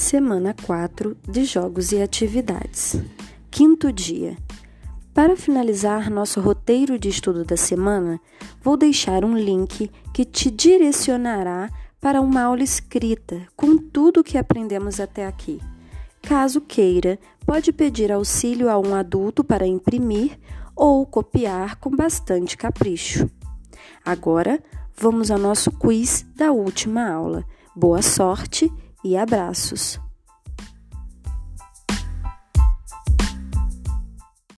Semana 4 de Jogos e Atividades. Quinto dia. Para finalizar nosso roteiro de estudo da semana, vou deixar um link que te direcionará para uma aula escrita com tudo o que aprendemos até aqui. Caso queira, pode pedir auxílio a um adulto para imprimir ou copiar com bastante capricho. Agora, vamos ao nosso quiz da última aula. Boa sorte! E abraços.